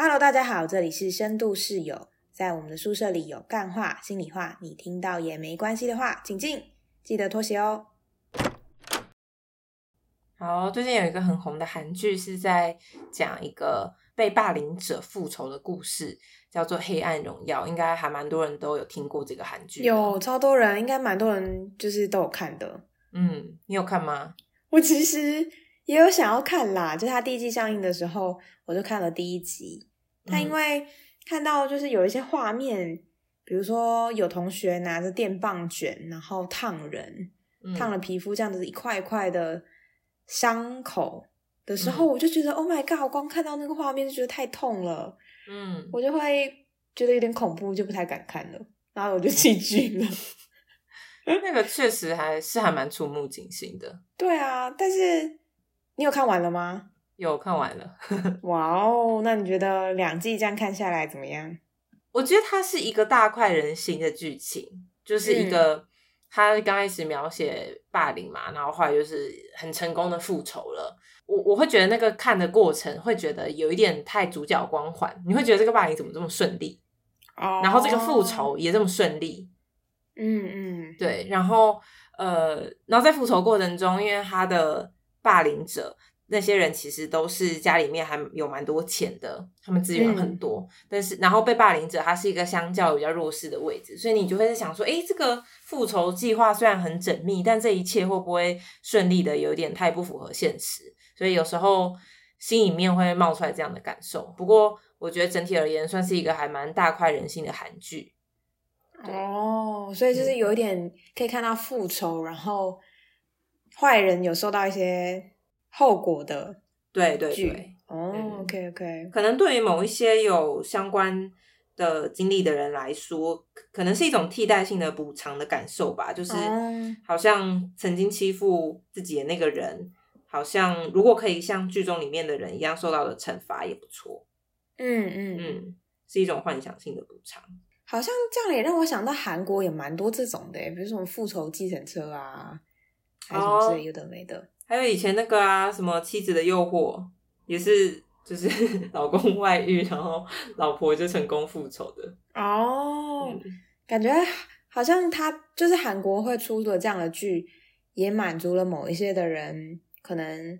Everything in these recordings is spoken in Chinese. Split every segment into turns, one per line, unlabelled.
Hello，大家好，这里是深度室友，在我们的宿舍里有干话、心里话，你听到也没关系的话，请进，记得脱鞋哦。
好，最近有一个很红的韩剧是在讲一个被霸凌者复仇的故事，叫做《黑暗荣耀》，应该还蛮多人都有听过这个韩剧。
有超多人，应该蛮多人就是都有看的。
嗯，你有看吗？
我其实也有想要看啦，就它第一季上映的时候，我就看了第一集。但因为看到就是有一些画面，比如说有同学拿着电棒卷，然后烫人，烫了皮肤这样子一块一块的。伤口的时候，我就觉得 Oh my God！光看到那个画面就觉得太痛了，嗯，我就会觉得有点恐怖，就不太敢看了，然后我就弃剧了。
那个确实还是还蛮触目惊心的。
对啊，但是你有看完了吗？
有看完了。
哇哦，那你觉得两季这样看下来怎么样？
我觉得它是一个大快人心的剧情，就是一个。他刚开始描写霸凌嘛，然后后来就是很成功的复仇了。我我会觉得那个看的过程会觉得有一点太主角光环，你会觉得这个霸凌怎么这么顺利？哦，然后这个复仇也这么顺利。嗯嗯，对。然后呃，然后在复仇过程中，因为他的霸凌者。那些人其实都是家里面还有蛮多钱的，他们资源很多，但是然后被霸凌者他是一个相较比较弱势的位置，所以你就会在想说，哎，这个复仇计划虽然很缜密，但这一切会不会顺利的有点太不符合现实？所以有时候心里面会冒出来这样的感受。不过我觉得整体而言，算是一个还蛮大快人心的韩剧。
哦，所以就是有一点可以看到复仇，然后坏人有受到一些。后果的
对对对
哦，OK OK，
可能对于某一些有相关的经历的人来说，可能是一种替代性的补偿的感受吧。就是好像曾经欺负自己的那个人，好像如果可以像剧中里面的人一样受到的惩罚也不错。嗯嗯嗯，是一种幻想性的补偿。
好像这样也让我想到韩国也蛮多这种的，比如什么复仇计程车啊，还什么之类有的没的。
还有以前那个啊，什么妻子的诱惑，也是就是 老公外遇，然后老婆就成功复仇的
哦。感觉好像他就是韩国会出的这样的剧，也满足了某一些的人，可能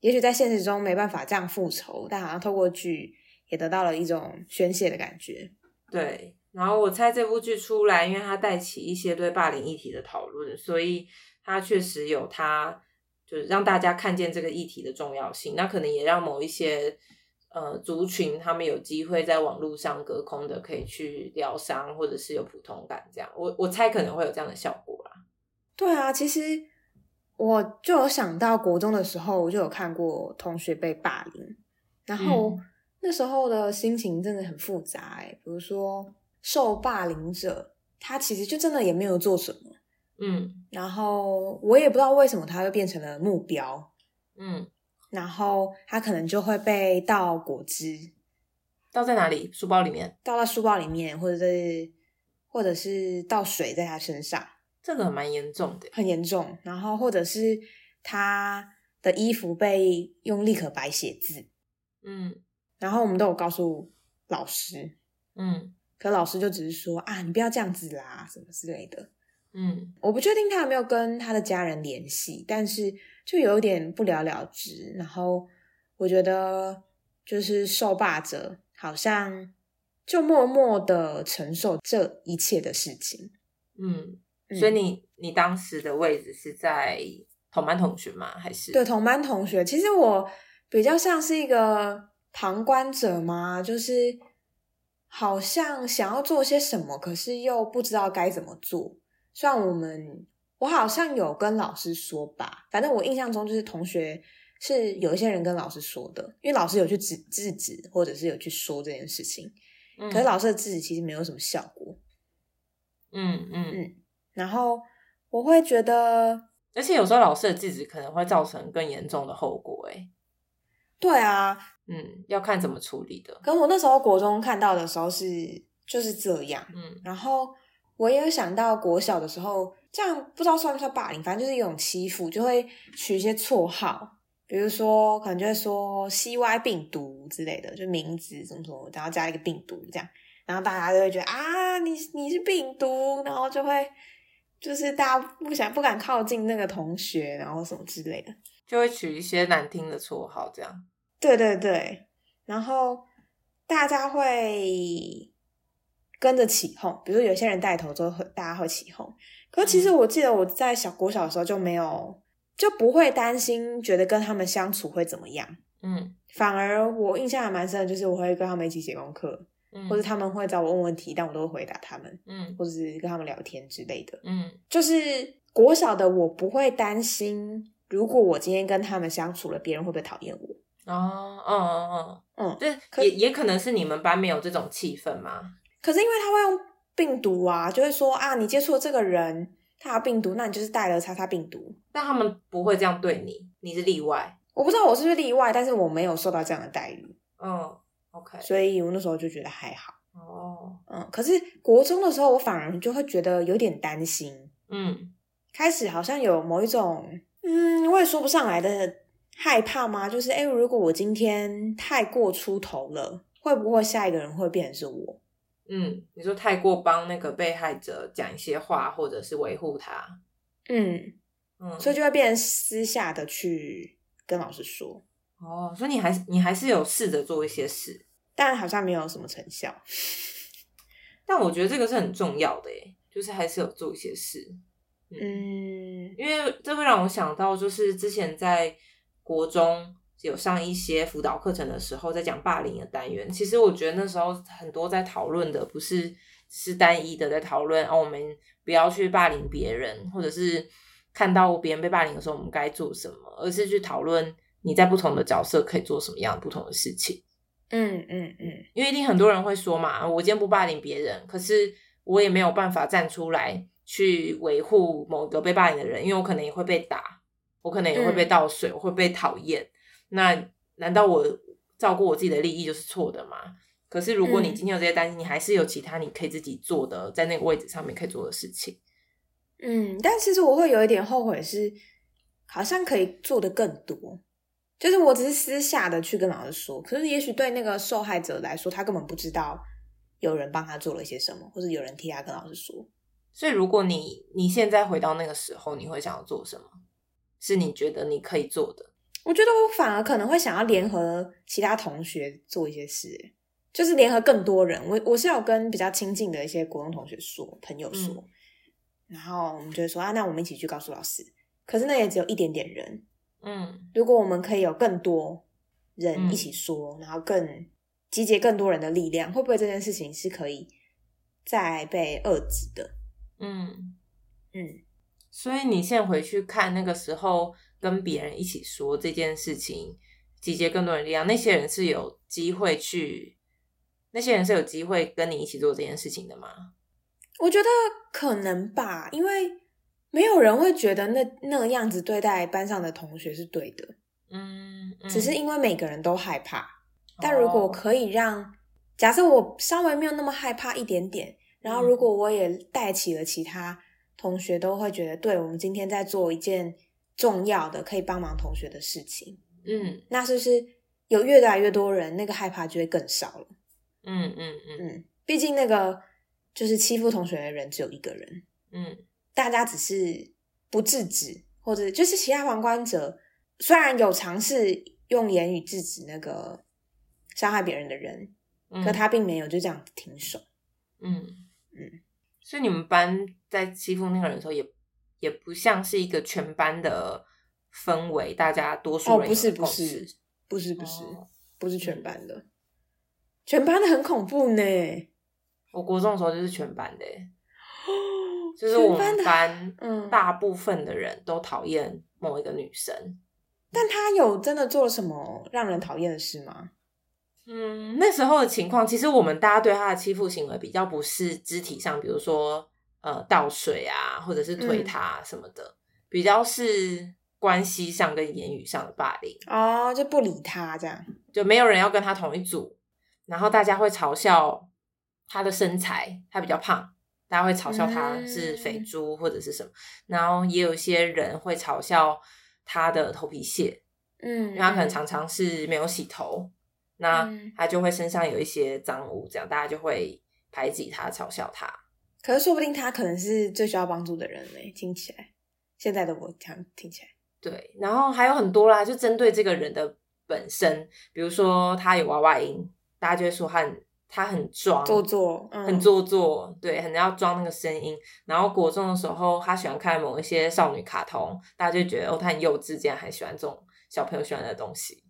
也许在现实中没办法这样复仇，但好像透过剧也得到了一种宣泄的感觉。
对，然后我猜这部剧出来，因为它带起一些对霸凌议题的讨论，所以它确实有它。就是让大家看见这个议题的重要性，那可能也让某一些呃族群他们有机会在网络上隔空的可以去疗伤，或者是有普通感，这样我我猜可能会有这样的效果啦。
对啊，其实我就有想到国中的时候，我就有看过同学被霸凌，然后那时候的心情真的很复杂哎。比如说受霸凌者，他其实就真的也没有做什么。嗯，然后我也不知道为什么他会变成了目标，嗯，然后他可能就会被倒果汁，
倒在哪里？书包里面？
倒在书包里面，或者是或者是倒水在他身上，
这个蛮严重的，
很严重。然后或者是他的衣服被用立可白写字，嗯，然后我们都有告诉老师，嗯，可老师就只是说啊，你不要这样子啦，什么之类的。嗯，我不确定他有没有跟他的家人联系，但是就有点不了了之。然后我觉得，就是受霸者好像就默默的承受这一切的事情。
嗯，所以你你当时的位置是在同班同学吗？还是
对同班同学？其实我比较像是一个旁观者吗？就是好像想要做些什么，可是又不知道该怎么做。像我们，我好像有跟老师说吧，反正我印象中就是同学是有一些人跟老师说的，因为老师有去制制止，或者是有去说这件事情，可是老师的制止其实没有什么效果。嗯嗯嗯，然后我会觉得，
而且有时候老师的制止可能会造成更严重的后果。哎，
对啊，
嗯，要看怎么处理的。
可我那时候国中看到的时候是就是这样，嗯，然后。我也有想到国小的时候，这样不知道算不算霸凌，反正就是一种欺负，就会取一些绰号，比如说可能就会说 CY 病毒之类的，就名字什么什么，然后加一个病毒这样，然后大家就会觉得啊，你你是病毒，然后就会就是大家不想不敢靠近那个同学，然后什么之类的，
就会取一些难听的绰号，这样。
对对对，然后大家会跟着起哄，比如有些人带头之后，大家会起哄。可其实我记得我在小国小的时候就没有。就不会担心，觉得跟他们相处会怎么样？
嗯，
反而我印象还蛮深的，就是我会跟他们一起写功课，
嗯，
或者他们会找我问问题，但我都会回答他们，
嗯，
或者是跟他们聊天之类的。
嗯，
就是国小的我不会担心，如果我今天跟他们相处了，别人会不会讨厌我？
哦，哦哦哦
嗯，
这也也可能是你们班没有这种气氛吗？
可是因为他会用病毒啊，就会说啊，你接触了这个人。他有病毒，那你就是带了叉叉病毒。
但他们不会这样对你，你是例外。
我不知道我是不是例外，但是我没有受到这样的待遇。
嗯，OK。
所以我那时候就觉得还好。
哦，
嗯，可是国中的时候，我反而就会觉得有点担心。
嗯，
开始好像有某一种，嗯，我也说不上来的害怕吗？就是，哎，如果我今天太过出头了，会不会下一个人会变成是我？
嗯，你说太过帮那个被害者讲一些话，或者是维护他，
嗯
嗯，
所以就会变成私下的去跟老师说。
哦，所以你还是你还是有试着做一些事，
但好像没有什么成效。
但我觉得这个是很重要的，诶就是还是有做一些事。
嗯，
因为这会让我想到，就是之前在国中。有上一些辅导课程的时候，在讲霸凌的单元。其实我觉得那时候很多在讨论的不是是单一的在讨论哦，我们不要去霸凌别人，或者是看到别人被霸凌的时候，我们该做什么，而是去讨论你在不同的角色可以做什么样不同的事情。
嗯嗯嗯，
因为一定很多人会说嘛，我今天不霸凌别人，可是我也没有办法站出来去维护某个被霸凌的人，因为我可能也会被打，我可能也会被倒水，我会被讨厌。那难道我照顾我自己的利益就是错的吗？可是如果你今天有这些担心，你还是有其他你可以自己做的，在那个位置上面可以做的事情。
嗯，但其实我会有一点后悔，是好像可以做的更多。就是我只是私下的去跟老师说，可是也许对那个受害者来说，他根本不知道有人帮他做了些什么，或者有人替他跟老师说。
所以，如果你你现在回到那个时候，你会想要做什么？是你觉得你可以做的？
我觉得我反而可能会想要联合其他同学做一些事，就是联合更多人。我我是有跟比较亲近的一些国中同学说，朋友说，然后我们就会说啊，那我们一起去告诉老师。可是那也只有一点点人，
嗯，
如果我们可以有更多人一起说，然后更集结更多人的力量，会不会这件事情是可以再被遏制的？
嗯
嗯，
所以你现在回去看那个时候。跟别人一起说这件事情，集结更多人力量。那些人是有机会去，那些人是有机会跟你一起做这件事情的吗？
我觉得可能吧，因为没有人会觉得那那个样子对待班上的同学是对的。
嗯，
只是因为每个人都害怕。但如果可以让，假设我稍微没有那么害怕一点点，然后如果我也带起了其他同学，都会觉得，对我们今天在做一件。重要的可以帮忙同学的事情，
嗯，
那是不是有越来越多人，那个害怕就会更少了？
嗯嗯嗯
嗯，毕竟那个就是欺负同学的人只有一个人，
嗯，
大家只是不制止，或者就是其他旁观者虽然有尝试用言语制止那个伤害别人的人，可他并没有就这样停手。
嗯嗯，所以你们班在欺负那个人的时候也。也不像是一个全班的氛围，大家多数人
不是不是不是不是不是全班的，全班的很恐怖呢。
我国中的时候就是全班的，就是我们班嗯大部分的人都讨厌某一个女生，
但她有真的做了什么让人讨厌的事吗？
嗯，那时候的情况，其实我们大家对她的欺负行为比较不是肢体上，比如说。呃，倒水啊，或者是推他什么的，比较是关系上跟言语上的霸凌。
哦，就不理他这样，
就没有人要跟他同一组，然后大家会嘲笑他的身材，他比较胖，大家会嘲笑他是肥猪或者是什么，然后也有一些人会嘲笑他的头皮屑，
嗯，
因为他可能常常是没有洗头，那
嗯。
他就会身上有一些脏污，这样大家就会排挤他、嘲笑他。
可是说不定他可能是最需要帮助的人呢。听起来，现在的我这样听起来，
对，然后还有很多啦，就针对这个人的本身，比如说他有娃娃音，大家就会说他很他很装，
做作，嗯，
很做作，对，很要装那个声音。然后国中的时候，他喜欢看某一些少女卡通，大家就觉得哦，他很幼稚，竟然还喜欢这种小朋友喜欢的东西。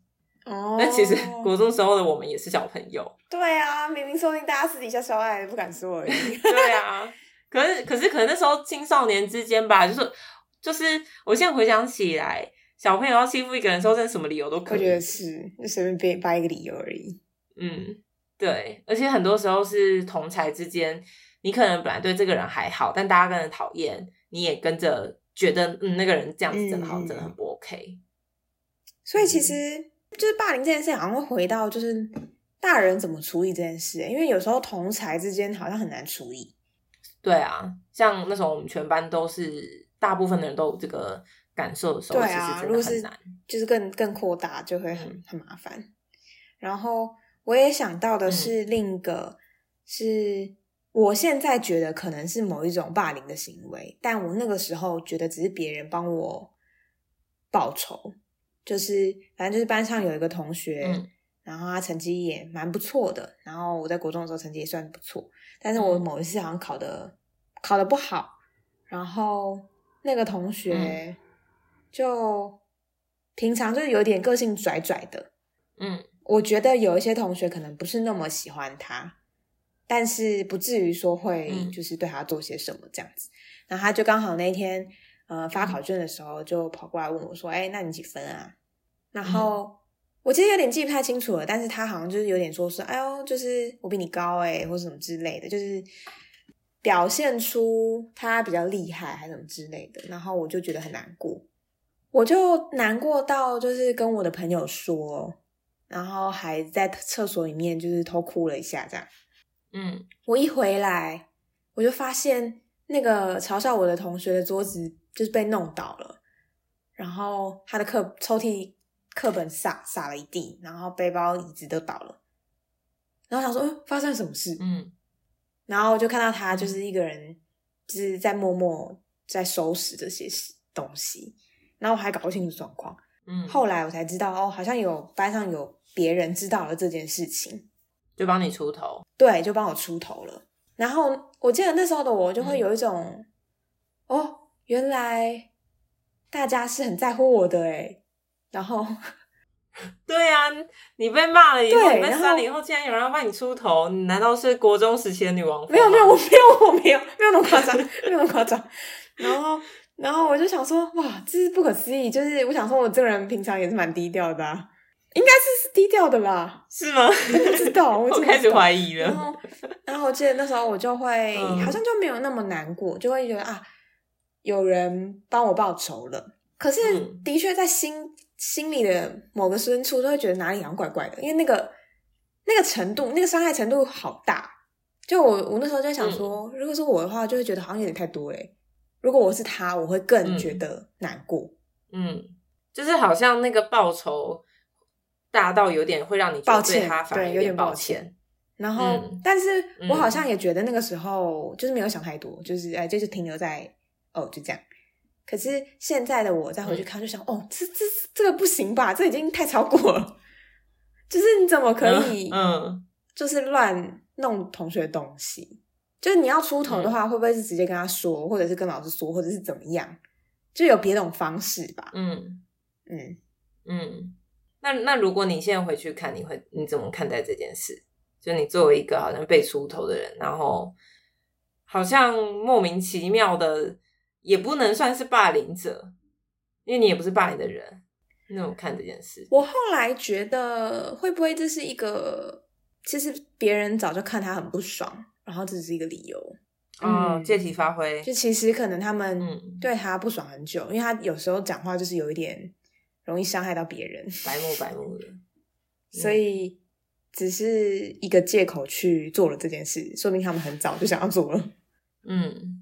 哦。
但其实国中时候的我们也是小朋友，
对啊，明明说不定大家私底下相爱，不敢说而已。
对啊。可是可是可能那时候青少年之间吧，就是就是，我现在回想起来，小朋友要欺负一个人的时候，真的什么理由都可以。
我觉得是，就随便编掰一个理由而已。
嗯，对，而且很多时候是同才之间，你可能本来对这个人还好，但大家跟着讨厌，你也跟着觉得，嗯，那个人这样子真的好真的很不 OK。
所以其实就是霸凌这件事，好像会回到就是大人怎么处理这件事、因为有时候同才之间好像很难处理。
对啊，像那时候我们全班都是大部分的人都有这个感受的时候，
对啊，如果是
难。
就是更更扩大，就会很、
嗯
很麻烦。然后我也想到
嗯
的是另一个，是我现在觉得可能是某一种霸凌的行为，但我那个时候觉得只是别人帮我报仇，就是反正就是班上有一个同学，
嗯。
然后他成绩也蛮不错的，然后我在国中的时候成绩也算不错，但是我
嗯。
某一次好像考的、考的不好，然后那个同学
嗯。
就平常就是有点个性拽拽的，
嗯。
我觉得有一些同学可能不是那么喜欢他，但是不至于说会
嗯。
就是对他做些什么这样子。然后他就刚好那一天呃发考卷的时候，就跑过来问我说：“哎、那你几分啊？”然后、我其实有点记不太清楚了，但是他好像就是有点说是：“哎呦，就是我比你高哎、或者什么之类的，就是表现出他比较厉害还是什么之类的。”然后我就觉得很难过，我就难过到就是跟我的朋友说。然后还在厕所里面就是偷哭了一下，这样。
嗯
我一回来，我就发现那个嘲笑我的同学的桌子就是被弄倒了，然后他的课抽屉课本洒洒了一地，然后背包椅子都倒了。然后想说，嗯，发生什么事？
嗯
然后就看到他就是一个人，就是在默默在收拾这些东西，然后我还搞不清楚状况。
嗯，
后来我才知道，哦，好像有班上有别人知道了这件事情，
就帮你出头。
对，就帮我出头了。然后我记得那时候的我就会
嗯
有一种，哦，原来大家是很在乎我的诶然后
对啊，你被骂了以后，你被
对然后
删了以后，竟然有人要帮你出头，你难道是国中时期的女王？
没有没有，我没有我没有没有那么夸张，没有那么夸张。然后然后我就想说，哇，这是不可思议。就是我想说，我这个人平常也是蛮低调的、啊，应该是低调的吧？
是吗？
不知道，我
我开始怀疑了。
然后，然后我记得那时候我就会、
嗯
好像就没有那么难过，就会觉得啊，有人帮我报仇了。可是
嗯
的确在心心里的某个深处，都会觉得哪里好像怪怪的，因为那个那个程度，那个伤害程度好大。就我我那时候就想说，如果是我的话，就会觉得好像有点太多嘞。如果我是他，我会更
嗯
觉得难过。
嗯，就是好像那个报酬大到有点会让你
抱歉
反而
对有点
点抱
抱歉
歉。
然后，
嗯
但是我好
嗯
像也觉得那个时候就是没有想太多，就是哎，就是停留在哦，就这样。可是现在的我再回去看，就想、哦，这这这个不行吧？这已经太超过了。就是你怎么可以，
嗯，
就是乱弄同学的东西？就是你要出头的
嗯
话，会不会是直接跟他说，或者是跟老师说，或者是怎么样？就有别种方式吧。
嗯
嗯，
嗯，那那如果你现在回去看，你会你怎么看待这件事？就你作为一个好像被出头的人，然后好像莫名其妙的，也不能算是霸凌者，因为你也不是霸凌的人，你怎么看这件事？
我后来觉得，会不会这是一个，其实别人早就看他很不爽，然后这只是一个理由。
哦，
嗯
借题发挥，
就其实可能他们
嗯
对他不爽很久，因为他有时候讲话就是有一点容易伤害到别人，
白目白目的，
所以只是一个借口去做了这件事，说明他们很早就想要做了。
嗯，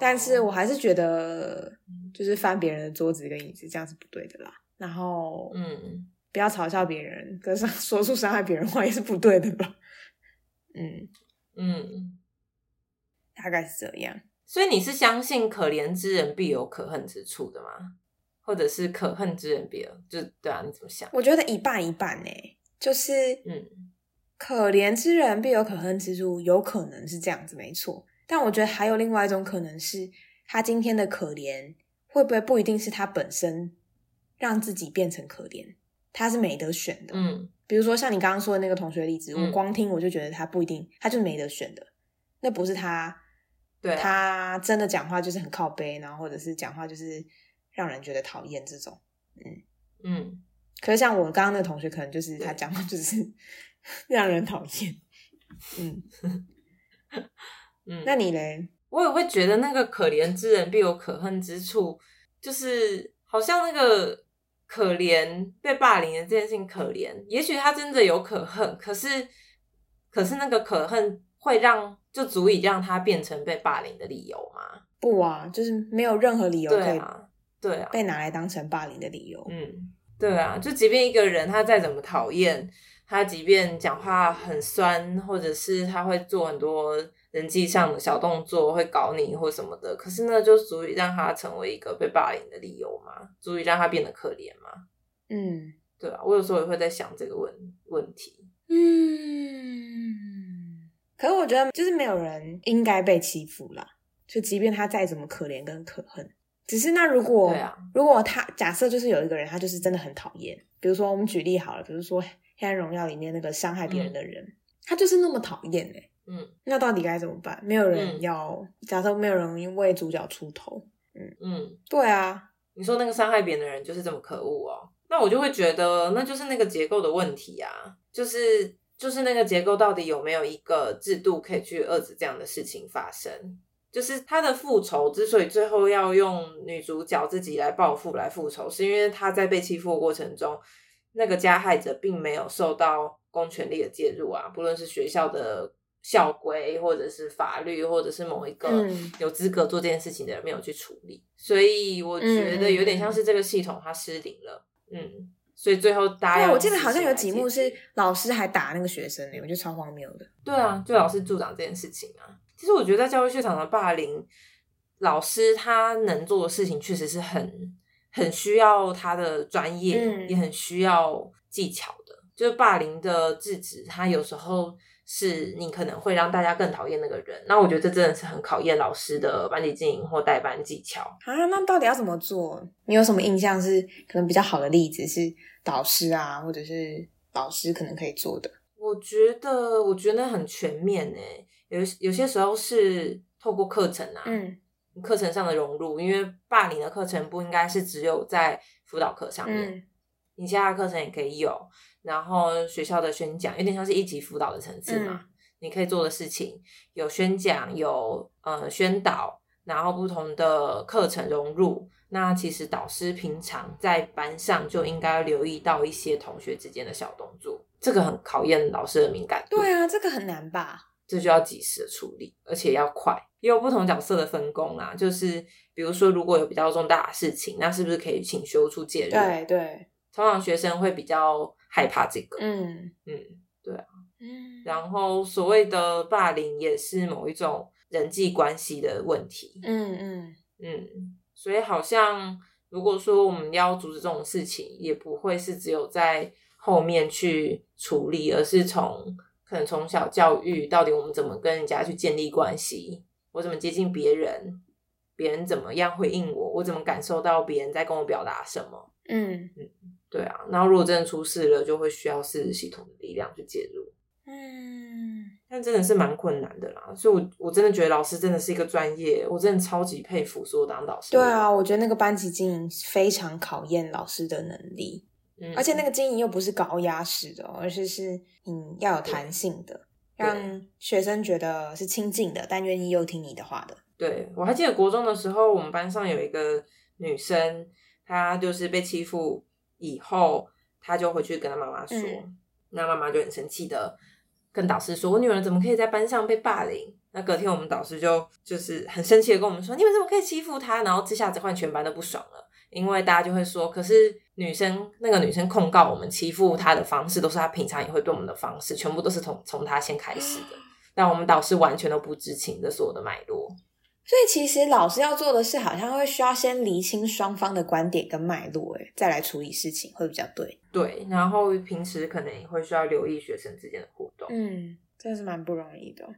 但是我还是觉得，就是翻别人的桌子跟椅子这样是不对的啦。然后
嗯
不要嘲笑别人，可是 说出伤害别人的话也是不对的吧？嗯，
嗯，
大概是这样。
所以你是相信可怜之人必有可恨之处的吗？或者是可恨之人必有？就对啊，你怎么想？
我觉得一半一半呢、就是
嗯
可怜之人必有可恨之处，有可能是这样子，没错。但我觉得还有另外一种可能是，他今天的可怜会不会不一定是他本身让自己变成可怜，他是没得选的。
嗯
比如说像你刚刚说的那个同学例子，
嗯
我光听我就觉得他不一定，他就是没得选的。那不是他，
对啊
他真的讲话就是很靠背，然后或者是讲话就是让人觉得讨厌这种。
嗯嗯，
可是像我刚刚那个同学，可能就是他讲话就是 让人讨厌。嗯，
嗯，
那你嘞？
我也会觉得那个可怜之人必有可恨之处，就是好像那个可怜被霸凌的这件事情可怜，也许他真的有可恨，可是可是那个可恨会让就足以让他变成被霸凌的理由吗？
不啊，就是没有任何理由可以
对啊，对啊，
被拿来当成霸凌的理由。
嗯，对啊，就即便一个人他再怎么讨厌，他即便讲话很酸，或者是他会做很多人际上的小动作，会搞你或什么的，可是那就足以让他成为一个被霸凌的理由吗？足以让他变得可怜吗？
嗯
对啊，我有时候也会在想这个问问题。
嗯，可是我觉得就是没有人应该被欺负啦，就即便他再怎么可怜跟可恨，只是那如果
对啊
如果他假设就是有一个人，他就是真的很讨厌，比如说我们举例好了，比如说《黑暗荣耀》里面那个伤害别人的人，他就是那么讨厌哎，
嗯。
那到底该怎么办？没有人
嗯。
要，假设没有人为主角出头，
嗯嗯，
对啊，
你说那个伤害别人的人就是这么可恶哦，那我就会觉得那就是那个结构的问题啊，就是就是那个结构到底有没有一个制度可以去遏制这样的事情发生？就是他的复仇之所以最后要用女主角自己来报复来复仇，是因为他在被欺负的过程中，那个加害者并没有受到公权力的介入啊，不论是学校的校规，或者是法律，或者是某一个
嗯
有资格做这件事情的人没有去处理，所以我觉得有点像是这个系统它失灵了，嗯，所以最后大家
对，我记得好像有几幕是老师还打那个学生呢，我觉得超荒谬的。
对啊，就老师助长这件事情啊。其实我觉得在教育现场的霸凌，老师他能做的事情确实是很很需要他的专业，
嗯
也很需要技巧的。就是霸凌的制止，他有时候是你可能会让大家更讨厌那个人。那我觉得这真的是很考验老师的班级经营或带班技巧。
啊，那到底要怎么做？你有什么印象是可能比较好的例子是导师啊，或者是老师可能可以做的？
我觉得，我觉得很全面诶。有有些时候是透过课程啊，
嗯
课程上的融入，因为霸凌的课程不应该是只有在辅导课上面，
嗯
你其他的课程也可以有。然后学校的宣讲有点像是一级辅导的层次嘛，你可以做的事情有宣讲，有呃宣导，然后不同的课程融入。那其实导师平常在班上就应该留意到一些同学之间的小动作，这个很考验老师的敏感度。
对啊，这个很难吧？
这就要及时的处理，而且要快。也有不同角色的分工啊，就是比如说，如果有比较重大的事情，那是不是可以请学务处介入？，
对对，
通常学生会比较害怕这个，
嗯。
嗯，
嗯，
然后所谓的霸凌也是某一种人际关系的问题，
嗯嗯。
嗯，所以好像如果说我们要阻止这种事情，也不会是只有在后面去处理，而是从可能从小教育到底我们怎么跟人家去建立关系，我怎么接近别人，别人怎么样回应我，我怎么感受到别人在跟我表达什么。
嗯。
嗯对啊，然后如果真的出事了，就会需要是系统的力量去介入，
嗯，
但真的是蛮困难的啦。所以我，我真的觉得老师真的是一个专业，我真的超级佩服所有当导师。
对啊，我觉得那个班级经营非常考验老师的能力，
嗯
而且那个经营又不是高压式的哦，而是是嗯要有弹性的，
对
让学生觉得是亲近的，但愿意又听你的话的。
对，我还记得国中的时候，我们班上有一个女生，她就是被欺负以后，他就回去跟他妈妈说，
嗯
那妈妈就很生气的跟导师说：“我女儿怎么可以在班上被霸凌？”那隔天我们导师就就是很生气的跟我们说：“你们怎么可以欺负她？”然后这下子换全班都不爽了，因为大家就会说，可是女生那个女生控告我们欺负她的方式，都是她平常也会对我们的方式，全部都是从从她先开始的。但我们导师完全都不知情这所有的脉络。
所以其实老师要做的事，好像会需要先厘清双方的观点跟脉络，哎，再来处理事情会比较对。
对，然后平时可能也会需要留意学生之间的互动。
嗯，真的是蛮不容易的。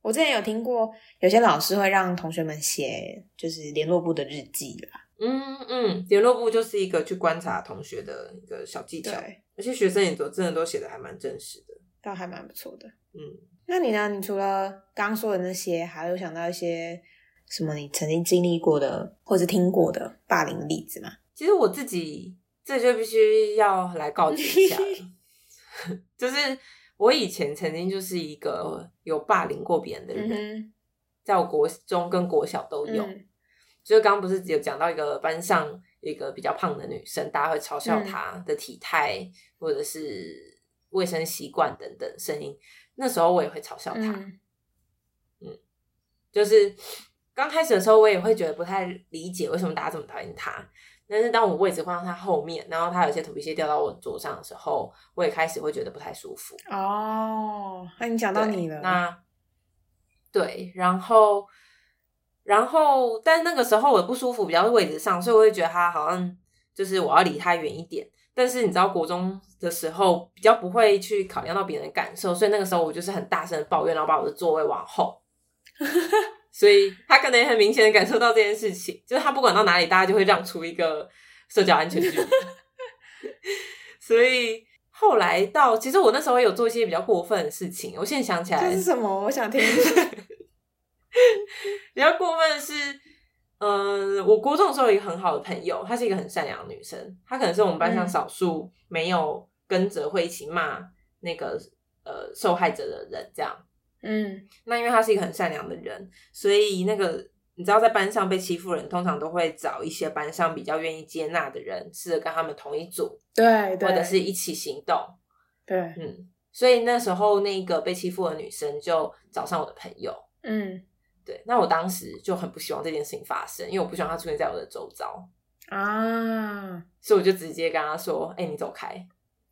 我之前有听过，有些老师会让同学们写，就是联络部的日记啦。
嗯嗯，联络部就是一个去观察同学的一个小技巧，
对，
而且学生也都真的都写的还蛮真实的。
倒还蛮不错的。
嗯，
那你呢？你除了刚刚说的那些，还有想到一些什么你曾经经历过的，或者是听过的霸凌的例子吗？
其实我自己这就必须要来告知一下了，就是我以前曾经就是一个有霸凌过别人的人，
嗯
在我国中跟国小都，有。
嗯
就是刚刚不是有讲到一个班上一个比较胖的女生，大家会嘲
嗯
笑她的体态、或者是卫生习惯等等声音。那时候我也会嘲笑她，
嗯
就是刚开始的时候我也会觉得不太理解为什么大家这么讨厌他。但是当我位置换到他后面，然后他有些头皮屑掉到我桌上的时候，我也开始会觉得不太舒服。
哦，那你讲到你了，
那对，然后然后，但那个时候我不舒服，比较是位置上，所以我会觉得他好像就是我要离他远一点。但是你知道，国中的时候比较不会去考量到别人的感受，所以那个时候我就是很大声的抱怨，然后把我的座位往后。所以他可能也很明显的感受到这件事情，就是他不管到哪里，大家就会让出一个 社交安全距离。所以后来到，其实我那时候有做一些比较过分的事情。我现在想起来
这是什么？我想听。
比较过分的是，嗯、我国中的时候有一个很好的朋友，她是一个很善良的女生，她可能是我们班上
嗯
少数没有跟着会一起骂那个呃受害者的人，这样。
嗯。
那因为他是一个很善良的人，所以那个你知道，在班上被欺负人，通常都会找一些班上比较愿意接纳的人，试着跟他们同一组，
对对，
或者是一起行动。
对，
嗯，所以那时候那个被欺负的女生就找上我的朋友，
嗯。
对，那我当时就很不希望这件事情发生，因为我不希望他出现在我的周遭，
啊，
所以我就直接跟他说：“哎、你走开。”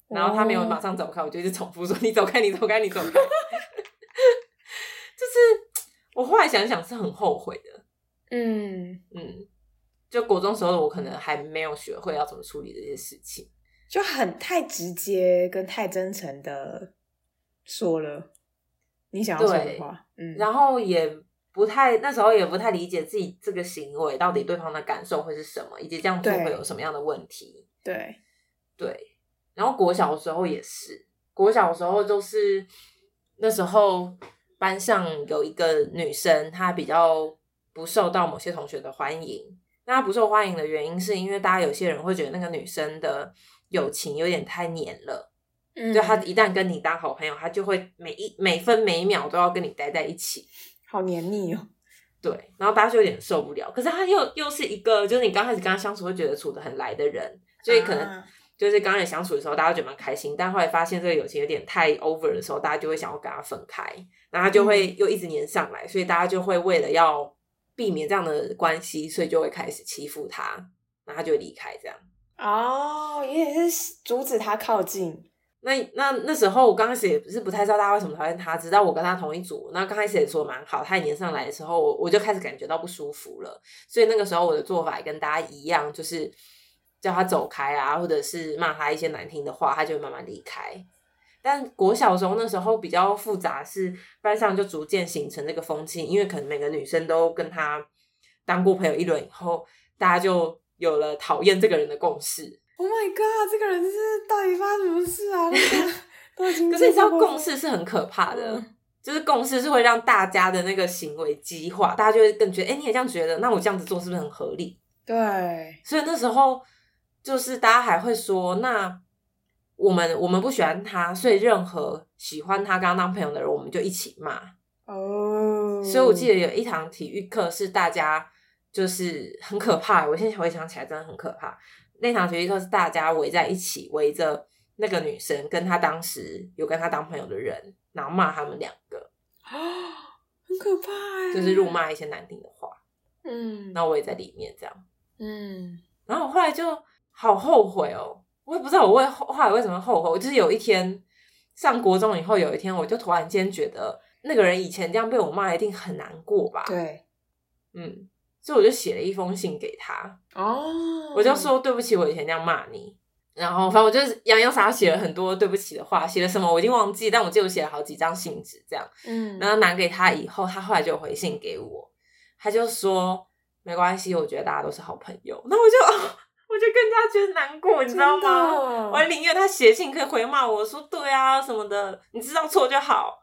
然后他没有马上走开，我就一直重复说：“你走开，你走开，你走开。”就是我后来想想是很后悔的，
嗯，
嗯，就国中时候的我可能还没有学会要怎么处理这些事情，
就很太直接跟太真诚的说了你想要说的
对
话，嗯，
然后也不太那时候也不太理解自己这个行为到底对方的感受会是什么，以及这样做
对。
会有什么样的问题。
对，
对，然后国小的时候也是，国小的时候就是那时候班上有一个女生，她比较不受到某些同学的欢迎。那她不受欢迎的原因，是因为大家有些人会觉得那个女生的友情有点太黏了，
嗯，
就她一旦跟你当好朋友，她就会每一每分每秒都要跟你待在一起。
好黏腻哦，
对，然后大家就有点受不了。可是她又又是一个，就是你刚开始跟她相处会觉得处得很来的人，所以可能
啊
就是刚开始相处的时候，大家觉得蛮开心，但后来发现这个友情有点太 over 的时候，大家就会想要跟他分开，然后他就会又一直黏上来，所以大家就会为了要避免这样的关系，所以就会开始欺负他，然后他就会离开这样。
哦，也是阻止他靠近，
那那那时候我刚开始也是不太知道大家为什么讨厌他，直到我跟他同一组，那刚开始也说蛮好，他也黏上来的时候，我我就开始感觉到不舒服了。所以那个时候我的做法也跟大家一样，就是叫他走开啊，或者是骂他一些难听的话，他就会慢慢离开。但国小的时候那时候比较复杂，是班上就逐渐形成这个风气，因为可能每个女生都跟他当过朋友一轮以后，大家就有了讨厌这个人的共识。
Oh my god！这个人是到底发生什么事啊？那个 都已经
可是你知道共识是很可怕的，
嗯
就是共识是会让大家的那个行为激化，大家就会更觉得，哎、你也这样觉得，那我这样子做是不是很合理？
对，
所以那时候就是大家还会说，那我们我们不喜欢他，所以任何喜欢他、跟他当朋友的人，我们就一起骂。
哦，
所以我记得有一堂体育课是大家就是很可怕，我现在回想起来真的很可怕。那堂体育课是大家围在一起，围着那个女生跟她当时有跟她当朋友的人，然后骂他们两个，
很可怕哎，
就是辱，骂一些难听的话。
嗯
然后我也在里面这样。
嗯，
然后我后来就好后悔哦，我也不知道我为后来为什么后悔。我就是有一天上国中以后，有一天我就突然间觉得那个人以前这样被我骂，一定很难过吧？
对，
嗯，所以我就写了一封信给他，
哦，
我就说对不起，我以前这样骂你。然后反正我就是洋洋洒洒写了很多对不起的话，写了什么我已经忘记，但我记得我写了好几张信纸这样。
嗯，
然后拿给他以后，他后来就有回信给我，他就说没关系，我觉得大家都是好朋友。那我就我就更加觉得难过，你知道吗？我还宁愿他写信可以回骂我说对啊什么的，你知道错就好。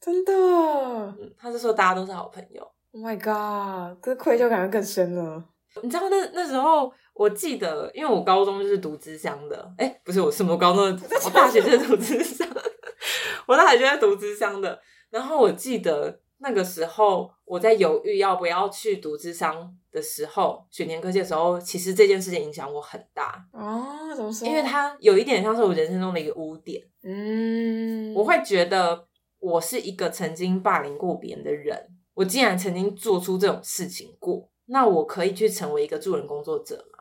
真的
嗯，他是说大家都是好朋友。
，Oh my god，这愧疚感就更深了。
你知道那那时候，我记得，因为我高中就是读资乡的，哎、不是我什么高中，我大学就是读资乡，我大学就在读资乡的。然后我记得那个时候我在犹豫要不要去读智商的时候，选填科技的时候，其实这件事情影响我很大，
啊，怎么说？
因为它有一点像是我人生中的一个污点。
嗯，
我会觉得我是一个曾经霸凌过别人的人，我竟然曾经做出这种事情过，那我可以去成为一个助人工作者吗？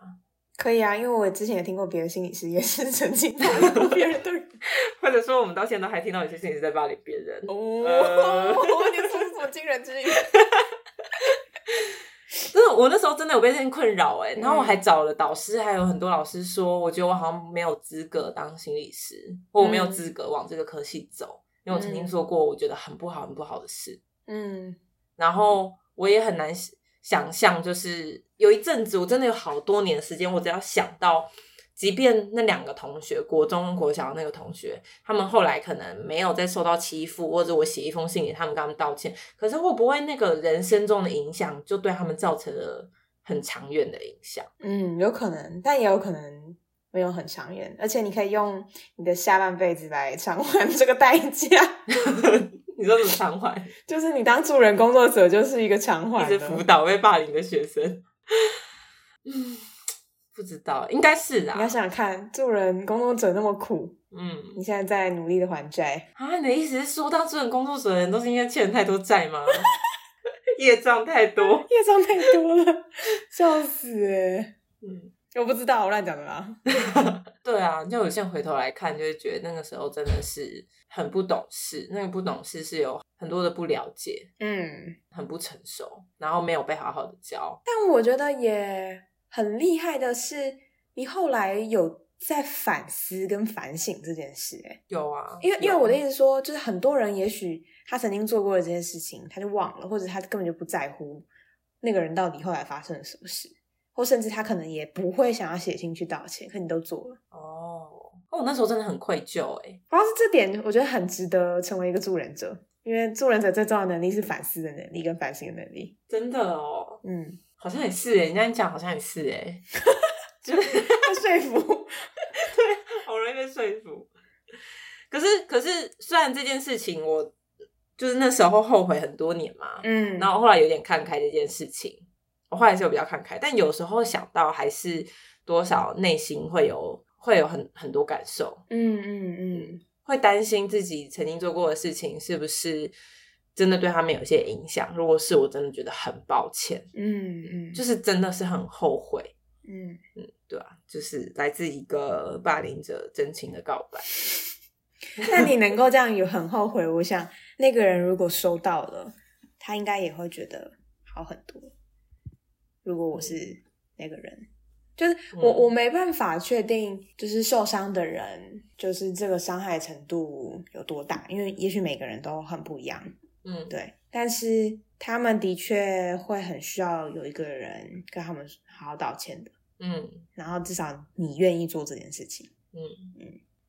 可以啊，因为我之前也听过别的心理师也是曾经霸凌过别人的人。
或者说，我们到现在还听到有些事情是在霸凌别人。
哦，
呃
你说出什么惊人之语？
真的，我那时候真的有被这件困扰哎，然后我
嗯
还找了导师，还有很多老师说，我觉得我好像没有资格当心理师，或我没有
嗯
资格往这个科系走，因为我曾经
嗯
做过我觉得很不好、很不好的事。
嗯
然后我也很难想想象，就是有一阵子，我真的有好多年的时间，我只要想到，即便那两个同学，国中、国小的那个同学，他们后来可能没有再受到欺负，或者我写一封信给他们，跟他们道歉，可是会不会那个人生中的影响，就对他们造成了很长远的影响？
嗯，有可能，但也有可能没有很长远，而且你可以用你的下半辈子来偿还这个代价。
你说怎么偿还？
就是你当助人工作者，就是一个偿还的。
一直辅导被霸凌的学生？嗯，不知道，应该是啦。
你要想想看，助人工作者那么苦，
嗯。
你现在在努力的还债，
啊，你的意思是说，当助人工作者的人都是因为欠太多债吗？业障太多。
业障太多了，笑死哎、
嗯，
我不知道，我乱讲的啦。
对啊，就我现在回头来看，就会觉得那个时候真的是很不懂事。那个不懂事是有很多的不了解，
嗯，
很不成熟，然后没有被好好的教。
但我觉得也很厉害的是，你后来有在反思跟反省这件事、欸，
有啊，
因为因为我的意
思，
思说，就是很多人也许他曾经做过的这件事情，他就忘了，或者他根本就不在乎那个人到底后来发生了什么事，或甚至他可能也不会想要写信去道歉，可你都做了。
哦，我那时候真的很愧疚哎。
主要是这点，我觉得很值得成为一个助人者，因为助人者最重要的能力是反思的能力跟反省的能力。
真的哦，
嗯，
好像也是哎，你这样讲好像也是哎，就是
被说服。
对好容易被说服。可是，可是，虽然这件事情我就是那时候后悔很多年嘛，
嗯，
然后后来有点看开这件事情，我后来是有比较看开，但有时候想到还是多少内心会有会有很很多感受，
嗯嗯嗯，
会担心自己曾经做过的事情是不是真的对他们有一些影响。如果是，我真的觉得很抱歉，
嗯嗯，
就是真的是很后悔，
嗯，
对啊，就是来自一个霸凌者真情的告白。
那你能够这样有很后悔，我想那个人如果收到了，他应该也会觉得好很多。如果我是那个人，就是我、
嗯
我没办法确定，就是受伤的人，就是这个伤害程度有多大，因为也许每个人都很不一样，
嗯，
对。但是他们的确会很需要有一个人跟他们好好道歉的，
嗯
然后至少你愿意做这件事情。
嗯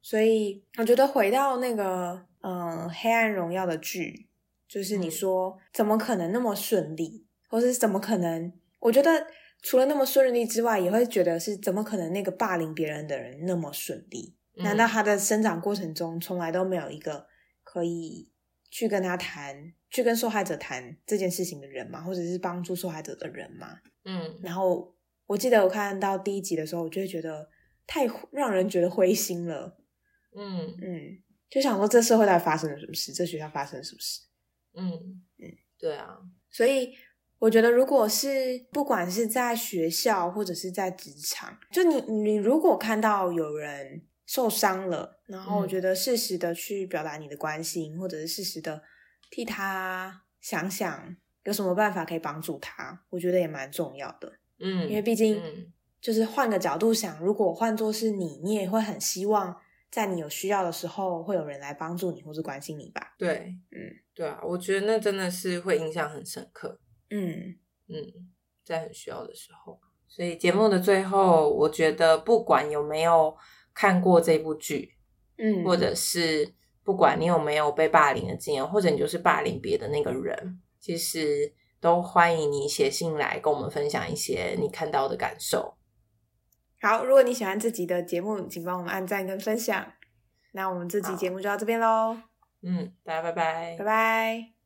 所以我觉得回到那个嗯、呃黑暗荣耀》的剧，就是你
嗯
说怎么可能那么顺利，或是怎么可能？我觉得除了那么顺利之外，也会觉得是怎么可能那个霸凌别人的人那么顺利？
嗯
难道他的生长过程中从来都没有一个可以去跟他谈、去跟受害者谈这件事情的人吗？或者是帮助受害者的人吗？
嗯
然后我记得我看到第一集的时候，我就会觉得太让人觉得灰心了。
嗯
嗯，就想说这社会到底发生了什么事，这学校发生了什么事，
嗯
嗯
对啊，
所以我觉得，如果是不管是在学校或者是在职场，就你你如果看到有人受伤了，然后我觉得适时的去表达你的关心，或者是适时的替他想想有什么办法可以帮助他，我觉得也蛮重要的。
嗯，
因为毕竟就是换个角度想，如果换作是你，你也会很希望在你有需要的时候会有人来帮助你或是关心你吧？
对，
嗯，
对啊，我觉得那真的是会印象很深刻。
嗯
嗯，在很需要的时候，所以节目的最后，我觉得不管有没有看过这部剧，
嗯，
或者是不管你有没有被霸凌的经验，或者你就是霸凌别的那个人，其实都欢迎你写信来跟我们分享一些你看到的感受。
好，如果你喜欢这集的节目，请帮我们按赞跟分享。那我们这集节目就到这边喽，
嗯，大家拜拜，
拜拜。